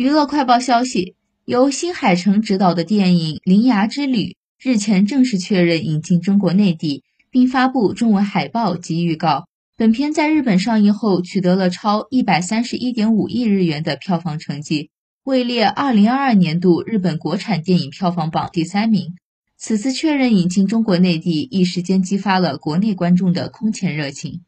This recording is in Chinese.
娱乐快报消息由新海诚执导的电影铃芽之旅日前正式确认引进中国内地并发布中文海报及预告。本片在日本上映后取得了超一百三十一点五亿日元的票房成绩位列二零二二年度日本国产电影票房榜第三名。此次确认引进中国内地一时间激发了国内观众的空前热情。